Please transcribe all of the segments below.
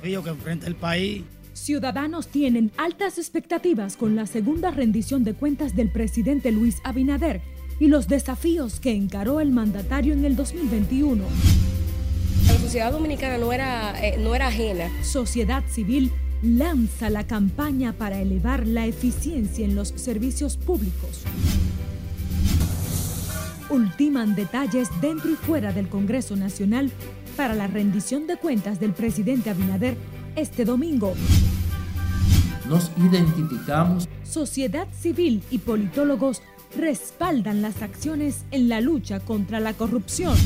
desafíos que enfrenta el país. Ciudadanos tienen altas expectativas con la segunda rendición de cuentas del presidente Luis Abinader y los desafíos que encaró el mandatario en el 2021. La sociedad dominicana no era, eh, no era ajena. Sociedad civil lanza la campaña para elevar la eficiencia en los servicios públicos. Ultiman detalles dentro y fuera del Congreso Nacional para la rendición de cuentas del presidente Abinader este domingo. Nos identificamos. Sociedad civil y politólogos respaldan las acciones en la lucha contra la corrupción.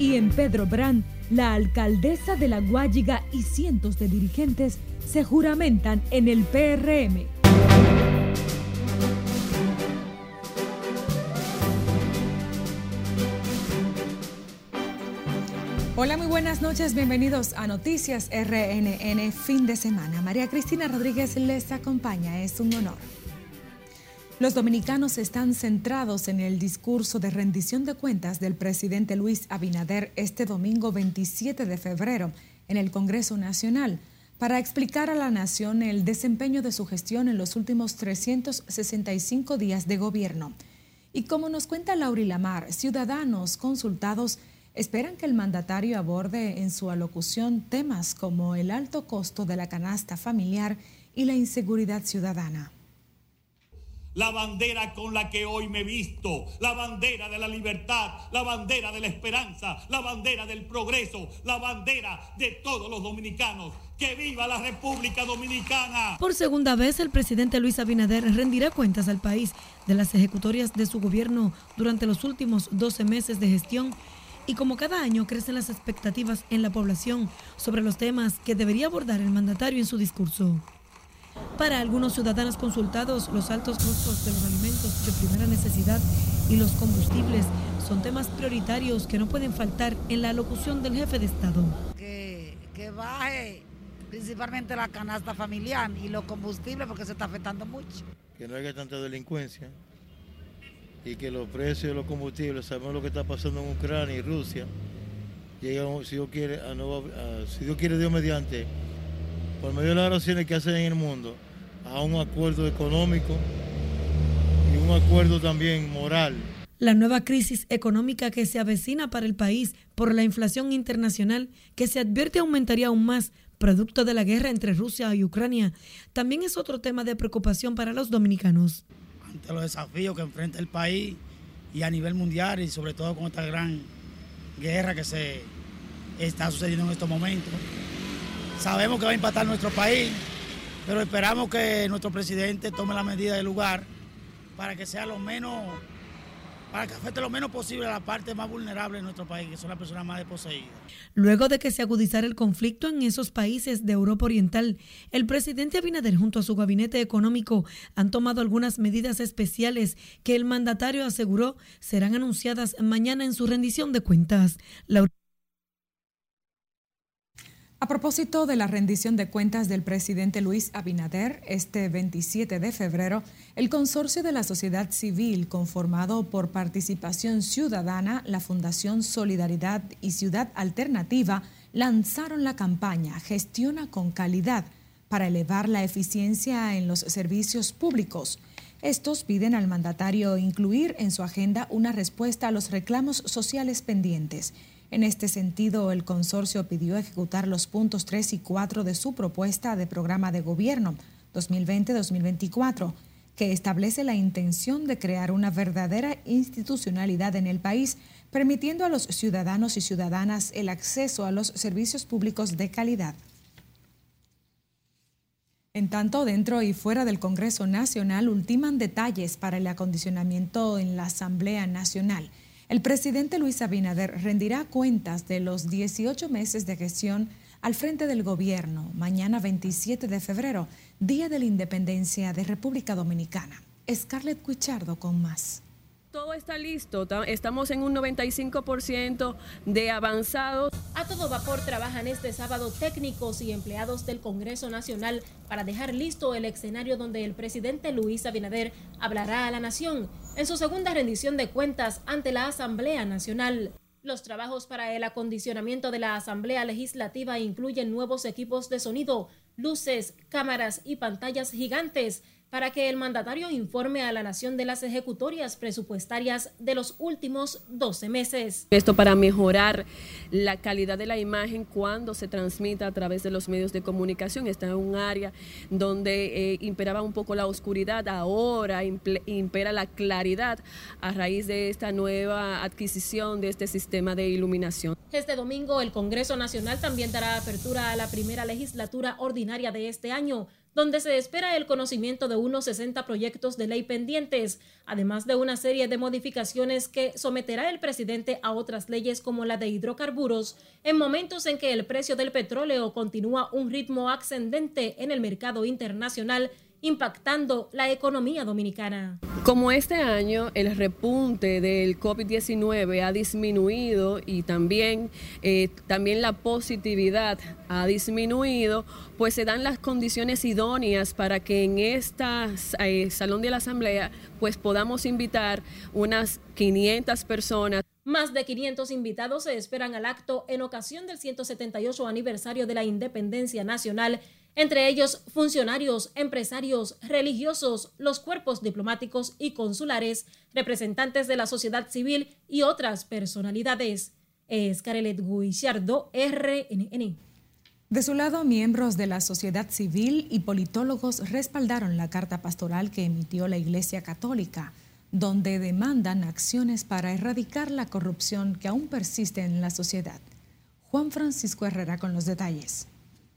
Y en Pedro Brand, la alcaldesa de La Guayiga y cientos de dirigentes se juramentan en el PRM. Hola, muy buenas noches, bienvenidos a Noticias RNN fin de semana. María Cristina Rodríguez les acompaña, es un honor. Los dominicanos están centrados en el discurso de rendición de cuentas del presidente Luis Abinader este domingo 27 de febrero en el Congreso Nacional para explicar a la nación el desempeño de su gestión en los últimos 365 días de gobierno. Y como nos cuenta Lauri Lamar, ciudadanos consultados esperan que el mandatario aborde en su alocución temas como el alto costo de la canasta familiar y la inseguridad ciudadana la bandera con la que hoy me he visto, la bandera de la libertad, la bandera de la esperanza, la bandera del progreso, la bandera de todos los dominicanos. ¡Que viva la República Dominicana! Por segunda vez, el presidente Luis Abinader rendirá cuentas al país de las ejecutorias de su gobierno durante los últimos 12 meses de gestión y como cada año crecen las expectativas en la población sobre los temas que debería abordar el mandatario en su discurso. Para algunos ciudadanos consultados, los altos costos de los alimentos de primera necesidad y los combustibles son temas prioritarios que no pueden faltar en la locución del jefe de Estado. Que, baje principalmente la canasta familiar y los combustibles porque se está afectando mucho. Que no haya tanta delincuencia y que los precios de los combustibles, sabemos lo que está pasando en Ucrania y Rusia, si Dios quiere, a si Dios quiere, Dios mediante, por medio de las oraciones que hacen en el mundo, a un acuerdo económico y un acuerdo también moral. La nueva crisis económica que se avecina para el país por la inflación internacional que se advierte aumentaría aún más producto de la guerra entre Rusia y Ucrania, también es otro tema de preocupación para los dominicanos. Ante los desafíos que enfrenta el país y a nivel mundial y sobre todo con esta gran guerra que se está sucediendo en estos momentos, Sabemos que va a impactar nuestro país, pero esperamos que nuestro presidente tome la medida del lugar para que sea lo menos, para que afecte lo menos posible a la parte más vulnerable de nuestro país, que son las personas más desposeídas. Luego de que se agudizara el conflicto en esos países de Europa Oriental, el presidente Abinader junto a su gabinete económico han tomado algunas medidas especiales que el mandatario aseguró serán anunciadas mañana en su rendición de cuentas. A propósito de la rendición de cuentas del presidente Luis Abinader, este 27 de febrero, el consorcio de la sociedad civil conformado por Participación Ciudadana, la Fundación Solidaridad y Ciudad Alternativa lanzaron la campaña Gestiona con calidad para elevar la eficiencia en los servicios públicos. Estos piden al mandatario incluir en su agenda una respuesta a los reclamos sociales pendientes en este sentido, el consorcio pidió ejecutar los puntos 3 y 4 de su propuesta de programa de gobierno 2020-2024, que establece la intención de crear una verdadera institucionalidad en el país, permitiendo a los ciudadanos y ciudadanas el acceso a los servicios públicos de calidad. En tanto, dentro y fuera del Congreso Nacional ultiman detalles para el acondicionamiento en la Asamblea Nacional. El presidente Luis Abinader rendirá cuentas de los 18 meses de gestión al frente del gobierno mañana 27 de febrero, Día de la Independencia de República Dominicana. Scarlett Cuichardo con más. Todo está listo, estamos en un 95% de avanzados. A todo vapor trabajan este sábado técnicos y empleados del Congreso Nacional para dejar listo el escenario donde el presidente Luis Abinader hablará a la nación en su segunda rendición de cuentas ante la Asamblea Nacional. Los trabajos para el acondicionamiento de la Asamblea Legislativa incluyen nuevos equipos de sonido, luces, cámaras y pantallas gigantes para que el mandatario informe a la nación de las ejecutorias presupuestarias de los últimos 12 meses. Esto para mejorar la calidad de la imagen cuando se transmita a través de los medios de comunicación. Está en un área donde eh, imperaba un poco la oscuridad, ahora impera la claridad a raíz de esta nueva adquisición de este sistema de iluminación. Este domingo el Congreso Nacional también dará apertura a la primera legislatura ordinaria de este año donde se espera el conocimiento de unos 60 proyectos de ley pendientes, además de una serie de modificaciones que someterá el presidente a otras leyes como la de hidrocarburos, en momentos en que el precio del petróleo continúa un ritmo ascendente en el mercado internacional impactando la economía dominicana. Como este año el repunte del COVID-19 ha disminuido y también, eh, también la positividad ha disminuido, pues se dan las condiciones idóneas para que en este Salón de la Asamblea pues podamos invitar unas 500 personas. Más de 500 invitados se esperan al acto en ocasión del 178 aniversario de la independencia nacional entre ellos funcionarios, empresarios, religiosos, los cuerpos diplomáticos y consulares, representantes de la sociedad civil y otras personalidades. Es Carelet Guichardo, RNN. De su lado, miembros de la sociedad civil y politólogos respaldaron la carta pastoral que emitió la Iglesia Católica, donde demandan acciones para erradicar la corrupción que aún persiste en la sociedad. Juan Francisco Herrera con los detalles.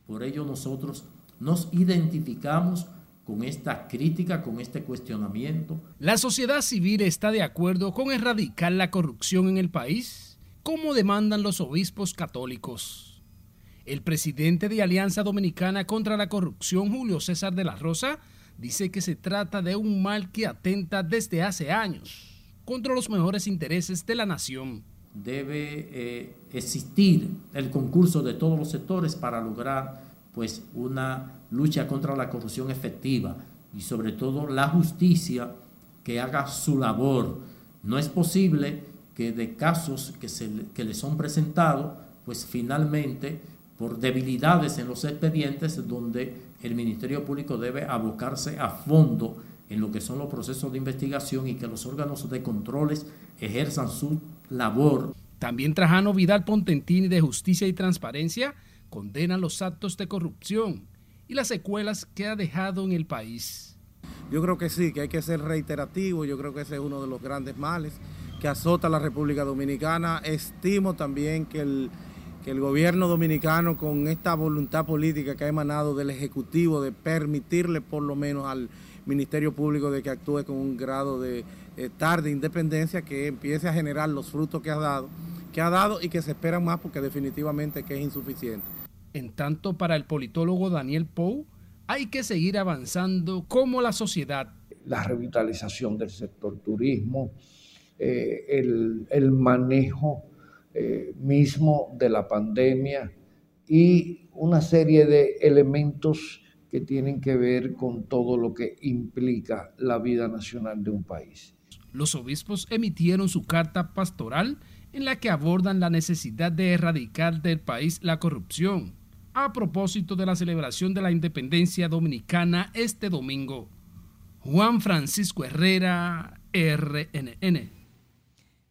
Por ello nosotros nos identificamos con esta crítica, con este cuestionamiento. ¿La sociedad civil está de acuerdo con erradicar la corrupción en el país? ¿Cómo demandan los obispos católicos? El presidente de Alianza Dominicana contra la Corrupción, Julio César de la Rosa, dice que se trata de un mal que atenta desde hace años contra los mejores intereses de la nación. Debe eh, existir el concurso de todos los sectores para lograr pues una lucha contra la corrupción efectiva y sobre todo la justicia que haga su labor. No es posible que de casos que, se, que le son presentados, pues finalmente por debilidades en los expedientes donde el Ministerio Público debe abocarse a fondo en lo que son los procesos de investigación y que los órganos de controles ejerzan su labor. También Trajano Vidal Pontentini de Justicia y Transparencia condena los actos de corrupción y las secuelas que ha dejado en el país. Yo creo que sí, que hay que ser reiterativo, yo creo que ese es uno de los grandes males que azota a la República Dominicana. Estimo también que el, que el gobierno dominicano con esta voluntad política que ha emanado del Ejecutivo de permitirle por lo menos al Ministerio Público de que actúe con un grado de eh, tarde independencia, que empiece a generar los frutos que ha dado, que ha dado y que se espera más porque definitivamente que es insuficiente. En tanto, para el politólogo Daniel Pou, hay que seguir avanzando como la sociedad. La revitalización del sector turismo, eh, el, manejo eh, mismo de la pandemia y una serie de elementos que tienen que ver con todo lo que implica la vida nacional de un país. Los obispos emitieron su carta pastoral en la que abordan la necesidad de erradicar del país la corrupción, a propósito de la celebración de la independencia dominicana este domingo. Juan Francisco Herrera, RNN.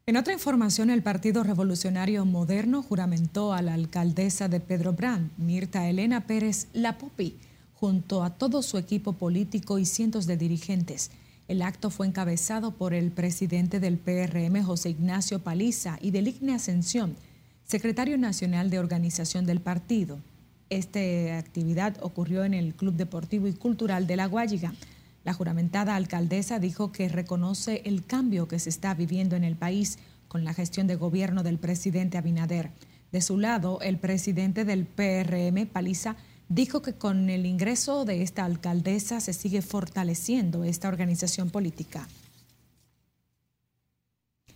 En otra información, el Partido Revolucionario Moderno juramentó a la alcaldesa de Pedro Brand, Mirta Elena Pérez Lapopi, junto a todo su equipo político y cientos de dirigentes. El acto fue encabezado por el presidente del PRM, José Ignacio Paliza, y del Igne Ascensión, secretario nacional de organización del partido. Esta actividad ocurrió en el Club Deportivo y Cultural de La Guayiga. La juramentada alcaldesa dijo que reconoce el cambio que se está viviendo en el país con la gestión de gobierno del presidente Abinader. De su lado, el presidente del PRM, Paliza, dijo que con el ingreso de esta alcaldesa se sigue fortaleciendo esta organización política.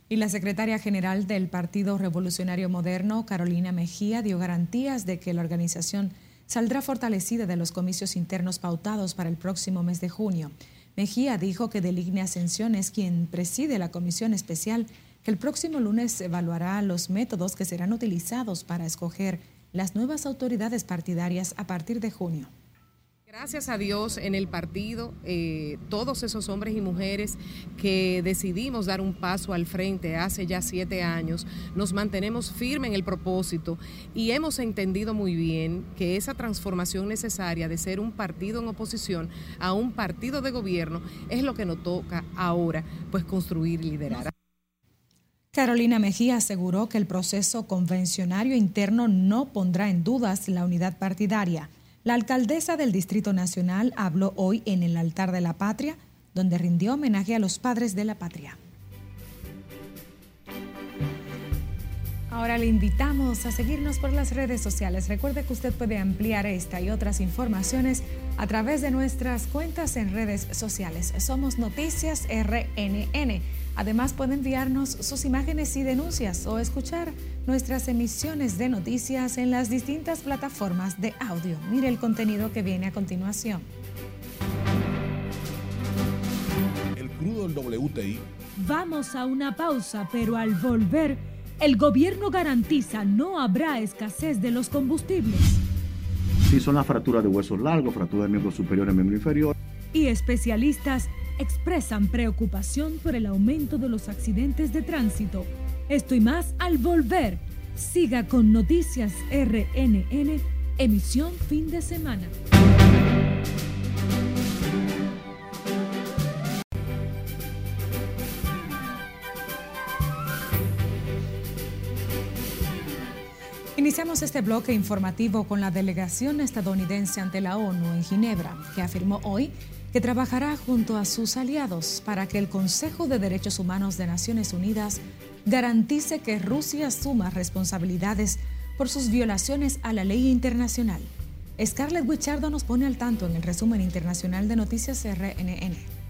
Y la secretaria general del Partido Revolucionario Moderno, Carolina Mejía, dio garantías de que la organización saldrá fortalecida de los comicios internos pautados para el próximo mes de junio. Mejía dijo que Deligne Ascensión es quien preside la comisión especial que el próximo lunes evaluará los métodos que serán utilizados para escoger las nuevas autoridades partidarias a partir de junio. Gracias a Dios en el partido, eh, todos esos hombres y mujeres que decidimos dar un paso al frente hace ya siete años, nos mantenemos firmes en el propósito y hemos entendido muy bien que esa transformación necesaria de ser un partido en oposición a un partido de gobierno es lo que nos toca ahora, pues construir y liderar. Carolina Mejía aseguró que el proceso convencionario interno no pondrá en dudas la unidad partidaria. La alcaldesa del Distrito Nacional habló hoy en el altar de la patria, donde rindió homenaje a los padres de la patria. Ahora le invitamos a seguirnos por las redes sociales. Recuerde que usted puede ampliar esta y otras informaciones a través de nuestras cuentas en redes sociales. Somos Noticias RNN. Además puede enviarnos sus imágenes y denuncias o escuchar nuestras emisiones de noticias en las distintas plataformas de audio. Mire el contenido que viene a continuación. El crudo del WTI. Vamos a una pausa, pero al volver, el gobierno garantiza no habrá escasez de los combustibles. Sí, son las fracturas de huesos largos, fracturas de miembro superior y miembro inferior. Y especialistas expresan preocupación por el aumento de los accidentes de tránsito. Esto y más al volver. Siga con Noticias RNN, emisión fin de semana. Iniciamos este bloque informativo con la delegación estadounidense ante la ONU en Ginebra, que afirmó hoy que trabajará junto a sus aliados para que el Consejo de Derechos Humanos de Naciones Unidas garantice que Rusia asuma responsabilidades por sus violaciones a la ley internacional. Scarlett Wichardo nos pone al tanto en el resumen internacional de Noticias RNN.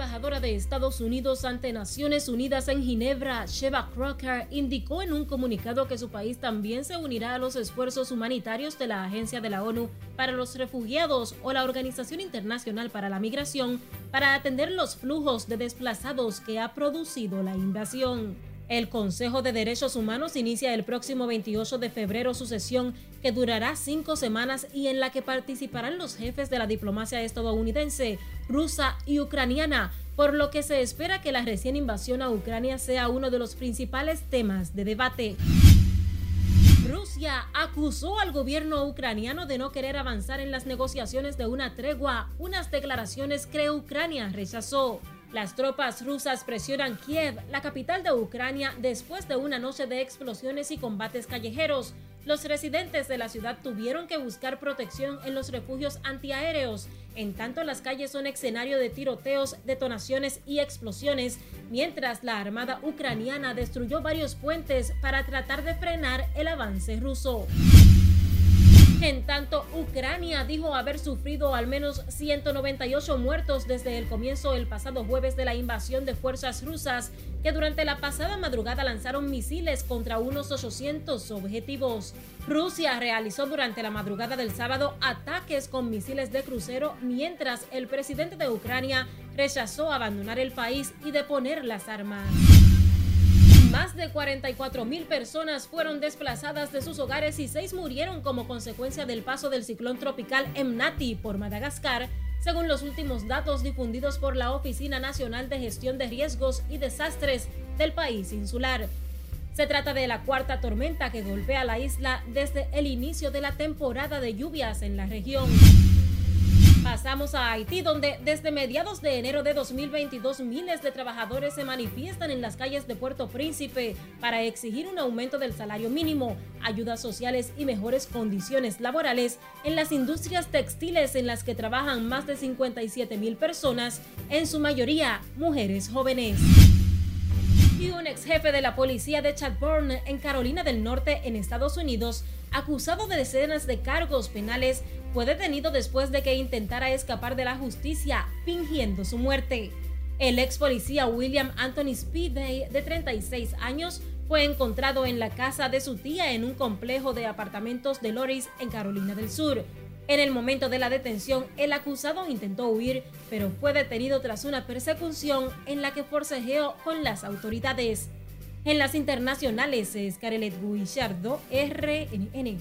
Embajadora de Estados Unidos ante Naciones Unidas en Ginebra, Sheva Crocker, indicó en un comunicado que su país también se unirá a los esfuerzos humanitarios de la Agencia de la ONU para los Refugiados o la Organización Internacional para la Migración para atender los flujos de desplazados que ha producido la invasión. El Consejo de Derechos Humanos inicia el próximo 28 de febrero su sesión que durará cinco semanas y en la que participarán los jefes de la diplomacia estadounidense, rusa y ucraniana, por lo que se espera que la recién invasión a Ucrania sea uno de los principales temas de debate. Rusia acusó al gobierno ucraniano de no querer avanzar en las negociaciones de una tregua, unas declaraciones que Ucrania rechazó. Las tropas rusas presionan Kiev, la capital de Ucrania, después de una noche de explosiones y combates callejeros. Los residentes de la ciudad tuvieron que buscar protección en los refugios antiaéreos. En tanto, las calles son escenario de tiroteos, detonaciones y explosiones, mientras la Armada ucraniana destruyó varios puentes para tratar de frenar el avance ruso. En tanto, Ucrania dijo haber sufrido al menos 198 muertos desde el comienzo el pasado jueves de la invasión de fuerzas rusas, que durante la pasada madrugada lanzaron misiles contra unos 800 objetivos. Rusia realizó durante la madrugada del sábado ataques con misiles de crucero, mientras el presidente de Ucrania rechazó abandonar el país y deponer las armas. Más de 44 mil personas fueron desplazadas de sus hogares y seis murieron como consecuencia del paso del ciclón tropical Emnati por Madagascar, según los últimos datos difundidos por la Oficina Nacional de Gestión de Riesgos y Desastres del país insular. Se trata de la cuarta tormenta que golpea la isla desde el inicio de la temporada de lluvias en la región. Pasamos a Haití, donde desde mediados de enero de 2022 miles de trabajadores se manifiestan en las calles de Puerto Príncipe para exigir un aumento del salario mínimo, ayudas sociales y mejores condiciones laborales en las industrias textiles en las que trabajan más de 57 mil personas, en su mayoría mujeres jóvenes. Y un ex jefe de la policía de Chadbourne en Carolina del Norte, en Estados Unidos, acusado de decenas de cargos penales, fue detenido después de que intentara escapar de la justicia fingiendo su muerte. El ex policía William Anthony Speedway, de 36 años, fue encontrado en la casa de su tía en un complejo de apartamentos de Loris, en Carolina del Sur. En el momento de la detención, el acusado intentó huir, pero fue detenido tras una persecución en la que forcejeó con las autoridades. En las internacionales, es Carelet Guillardo, RNN.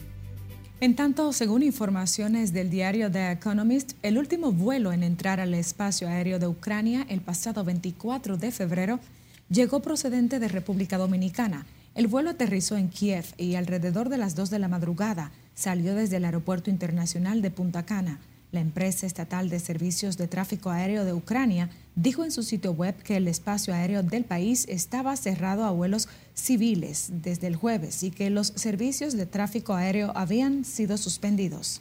En tanto, según informaciones del diario The Economist, el último vuelo en entrar al espacio aéreo de Ucrania el pasado 24 de febrero llegó procedente de República Dominicana. El vuelo aterrizó en Kiev y alrededor de las 2 de la madrugada salió desde el Aeropuerto Internacional de Punta Cana. La empresa estatal de servicios de tráfico aéreo de Ucrania dijo en su sitio web que el espacio aéreo del país estaba cerrado a vuelos civiles desde el jueves y que los servicios de tráfico aéreo habían sido suspendidos.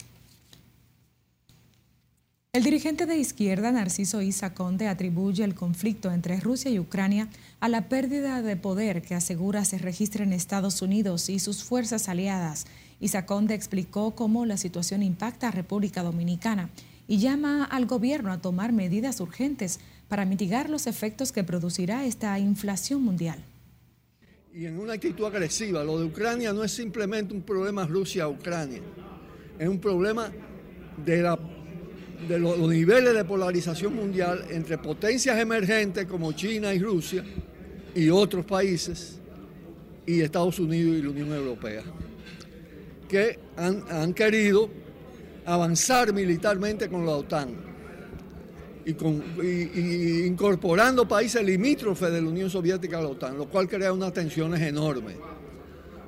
El dirigente de izquierda, Narciso Isa Conde, atribuye el conflicto entre Rusia y Ucrania a la pérdida de poder que asegura se registra en Estados Unidos y sus fuerzas aliadas. Isa Conde explicó cómo la situación impacta a República Dominicana y llama al gobierno a tomar medidas urgentes para mitigar los efectos que producirá esta inflación mundial. Y en una actitud agresiva, lo de Ucrania no es simplemente un problema Rusia-Ucrania, es un problema de los niveles de polarización mundial entre potencias emergentes como China y Rusia y otros países y Estados Unidos y la Unión Europea, que han, querido avanzar militarmente con la OTAN y, incorporando países limítrofes de la Unión Soviética a la OTAN, lo cual crea unas tensiones enormes.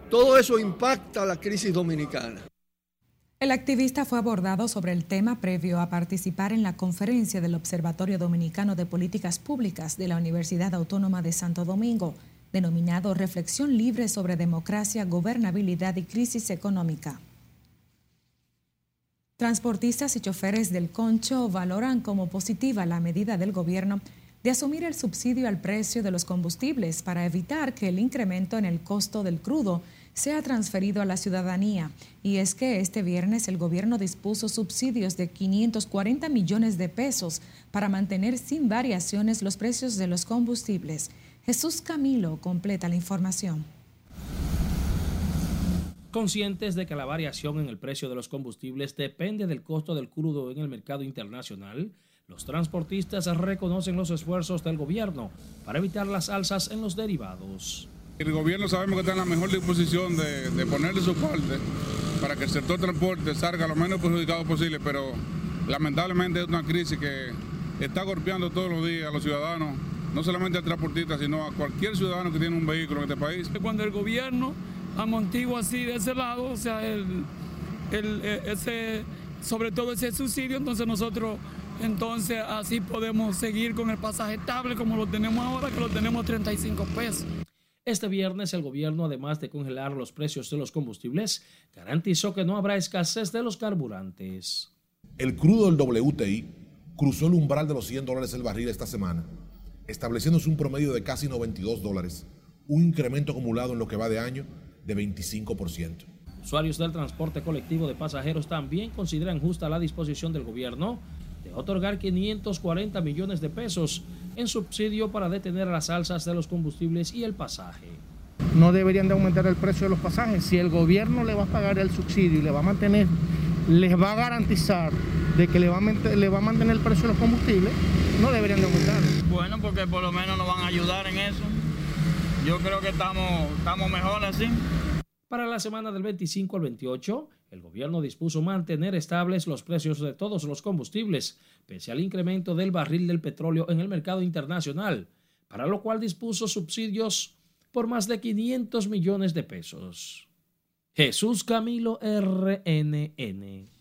Todo eso impacta la crisis dominicana. El activista fue abordado sobre el tema previo a participar en la conferencia del Observatorio Dominicano de Políticas Públicas de la Universidad Autónoma de Santo Domingo, denominado Reflexión Libre sobre Democracia, Gobernabilidad y Crisis Económica. Transportistas y choferes del Concho valoran como positiva la medida del gobierno de asumir el subsidio al precio de los combustibles para evitar que el incremento en el costo del crudo sea transferido a la ciudadanía. Y es que este viernes el gobierno dispuso subsidios de 540 millones de pesos para mantener sin variaciones los precios de los combustibles. Jesús Camilo completa la información. Conscientes de que la variación en el precio de los combustibles depende del costo del crudo en el mercado internacional, los transportistas reconocen los esfuerzos del gobierno para evitar las alzas en los derivados. El gobierno sabemos que está en la mejor disposición de, de ponerle su parte para que el sector transporte salga lo menos perjudicado posible, pero lamentablemente es una crisis que está golpeando todos los días a los ciudadanos, no solamente al transportista, sino a cualquier ciudadano que tiene un vehículo en este país. Cuando el gobierno amontigo así de ese lado, o sea, el, eh, ese, sobre todo ese subsidio, entonces nosotros entonces así podemos seguir con el pasaje estable como lo tenemos ahora, que lo tenemos 35 pesos. Este viernes el gobierno, además de congelar los precios de los combustibles, garantizó que no habrá escasez de los carburantes. El crudo del WTI cruzó el umbral de los 100 dólares el barril esta semana, estableciéndose un promedio de casi 92 dólares, un incremento acumulado en lo que va de año de 25%. Usuarios del transporte colectivo de pasajeros también consideran justa la disposición del gobierno de otorgar 540 millones de pesos en subsidio para detener las alzas de los combustibles y el pasaje. No deberían de aumentar el precio de los pasajes. Si el gobierno le va a pagar el subsidio y le va a mantener, les va a garantizar de que le va a, le va a mantener el precio de los combustibles, no deberían de aumentar. Bueno, porque por lo menos nos van a ayudar en eso. Yo creo que estamos, estamos mejor así. Para la semana del 25 al 28, el gobierno dispuso mantener estables los precios de todos los combustibles, pese al incremento del barril del petróleo en el mercado internacional, para lo cual dispuso subsidios por más de 500 millones de pesos. Jesús Camilo RNN.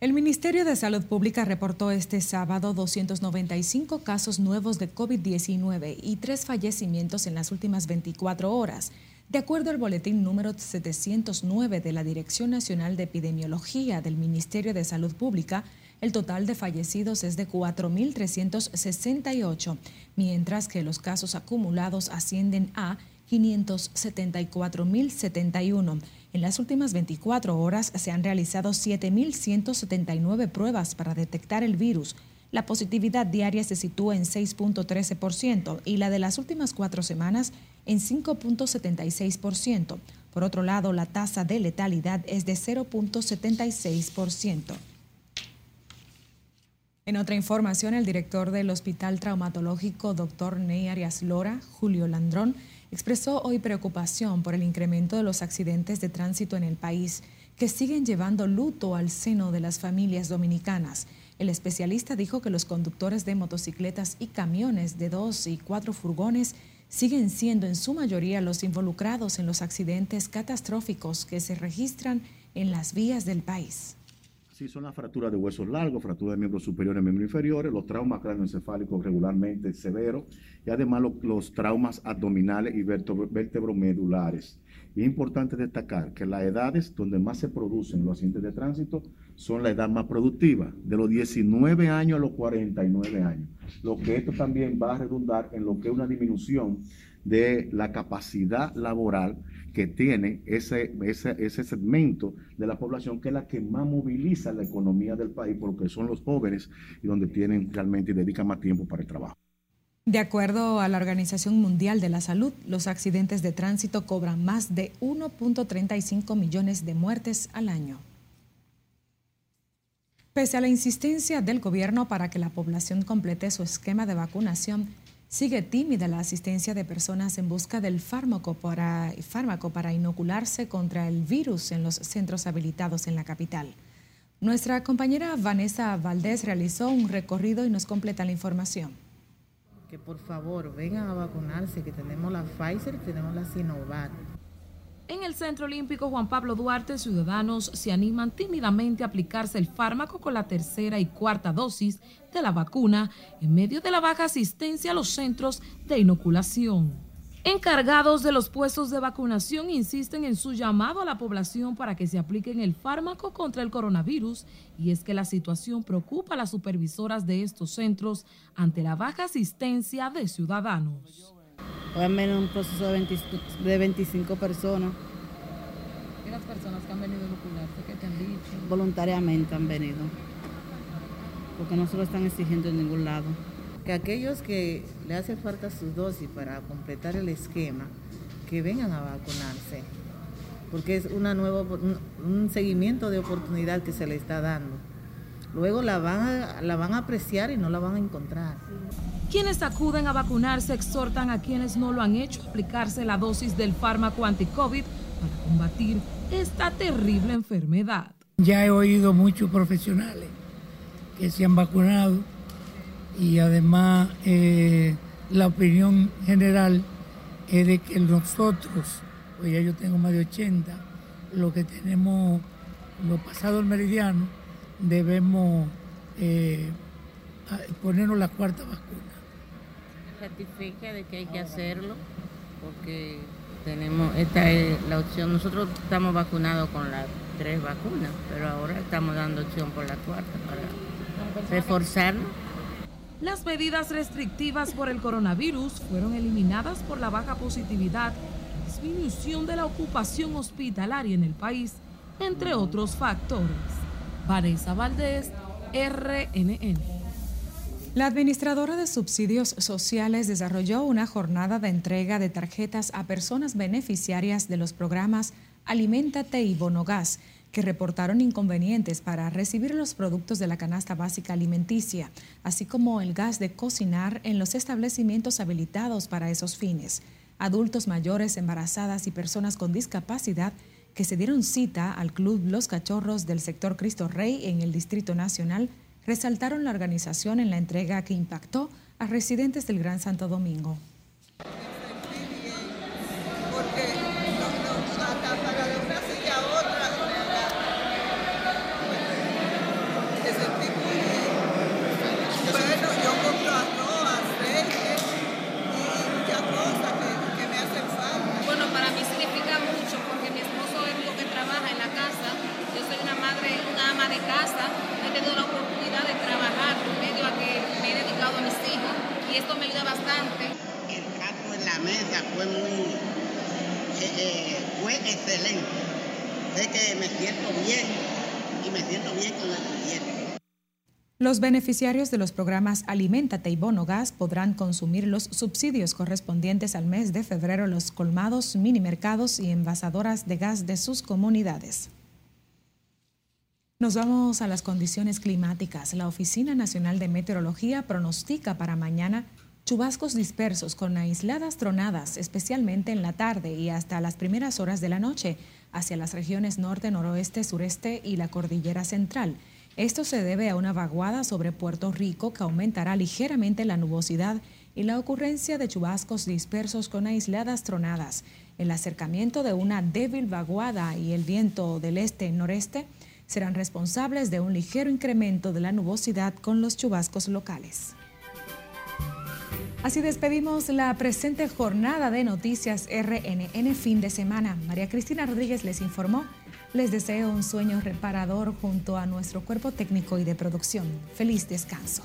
El Ministerio de Salud Pública reportó este sábado 295 casos nuevos de COVID-19 y tres fallecimientos en las últimas 24 horas. De acuerdo al boletín número 709 de la Dirección Nacional de Epidemiología del Ministerio de Salud Pública, el total de fallecidos es de 4.368, mientras que los casos acumulados ascienden a 574.071. En las últimas 24 horas se han realizado 7.179 pruebas para detectar el virus. La positividad diaria se sitúa en 6.13% y la de las últimas cuatro semanas en 5.76%. Por otro lado, la tasa de letalidad es de 0.76%. En otra información, el director del Hospital Traumatológico, doctor Ney Arias Lora, Julio Landrón, expresó hoy preocupación por el incremento de los accidentes de tránsito en el país, que siguen llevando luto al seno de las familias dominicanas. El especialista dijo que los conductores de motocicletas y camiones de dos y cuatro furgones siguen siendo en su mayoría los involucrados en los accidentes catastróficos que se registran en las vías del país. Sí, son las fracturas de huesos largos, fracturas de miembros superiores y miembros inferiores, los traumas cráneoencefálicos regularmente severos y además los, traumas abdominales y vertebromedulares. Y es importante destacar que las edades donde más se producen los accidentes de tránsito son la edad más productiva, de los 19 años a los 49 años. Lo que esto también va a redundar en lo que es una disminución de la capacidad laboral que tiene ese, ese, ese, segmento de la población que es la que más moviliza la economía del país, porque son los jóvenes y donde tienen realmente y dedican más tiempo para el trabajo. De acuerdo a la Organización Mundial de la Salud, los accidentes de tránsito cobran más de 1.35 millones de muertes al año. Pese a la insistencia del gobierno para que la población complete su esquema de vacunación, Sigue tímida la asistencia de personas en busca del fármaco para, inocularse contra el virus en los centros habilitados en la capital. Nuestra compañera Vanessa Valdés realizó un recorrido y nos completa la información. Que por favor vengan a vacunarse, que tenemos la Pfizer tenemos la Sinovac. En el Centro Olímpico Juan Pablo Duarte, ciudadanos se animan tímidamente a aplicarse el fármaco con la tercera y cuarta dosis de la vacuna en medio de la baja asistencia a los centros de inoculación. Encargados de los puestos de vacunación insisten en su llamado a la población para que se apliquen el fármaco contra el coronavirus y es que la situación preocupa a las supervisoras de estos centros ante la baja asistencia de ciudadanos. Hoy al menos un proceso de, 25 personas. ¿Y las personas que han venido a inocularse, qué te han dicho? Voluntariamente han venido, porque no se lo están exigiendo en ningún lado. Que aquellos que le hace falta sus dosis para completar el esquema, que vengan a vacunarse, porque es una nueva, un seguimiento de oportunidad que se le está dando. Luego la van la van a apreciar y no la van a encontrar. Quienes acuden a vacunarse exhortan a quienes no lo han hecho a aplicarse la dosis del fármaco anti-COVID para combatir esta terrible enfermedad. Ya he oído muchos profesionales que se han vacunado y además eh, la opinión general es de que nosotros, pues ya yo tengo más de 80, lo que tenemos, lo pasado el meridiano, debemos eh, ponernos la cuarta vacuna certifique de que hay que hacerlo, porque tenemos, esta es la opción. Nosotros estamos vacunados con las tres vacunas, pero ahora estamos dando opción por la cuarta para reforzarlo. Las medidas restrictivas por el coronavirus fueron eliminadas por la baja positividad, disminución de la ocupación hospitalaria en el país, entre otros factores. Vanessa Valdés, RNN. La administradora de subsidios sociales desarrolló una jornada de entrega de tarjetas a personas beneficiarias de los programas Aliméntate y Bonogas, que reportaron inconvenientes para recibir los productos de la canasta básica alimenticia, así como el gas de cocinar en los establecimientos habilitados para esos fines. Adultos mayores, embarazadas y personas con discapacidad que se dieron cita al Club Los Cachorros del sector Cristo Rey en el Distrito Nacional resaltaron la organización en la entrega que impactó a residentes del Gran Santo Domingo. Los beneficiarios de los programas Aliméntate y Bono Gas podrán consumir los subsidios correspondientes al mes de febrero en los colmados, minimercados y envasadoras de gas de sus comunidades. Nos vamos a las condiciones climáticas. La Oficina Nacional de Meteorología pronostica para mañana chubascos dispersos con aisladas tronadas, especialmente en la tarde y hasta las primeras horas de la noche, hacia las regiones norte, noroeste, sureste y la cordillera central. Esto se debe a una vaguada sobre Puerto Rico que aumentará ligeramente la nubosidad y la ocurrencia de chubascos dispersos con aisladas tronadas. El acercamiento de una débil vaguada y el viento del este-noreste serán responsables de un ligero incremento de la nubosidad con los chubascos locales. Así despedimos la presente jornada de noticias RNN fin de semana. María Cristina Rodríguez les informó. Les deseo un sueño reparador junto a nuestro cuerpo técnico y de producción. Feliz descanso.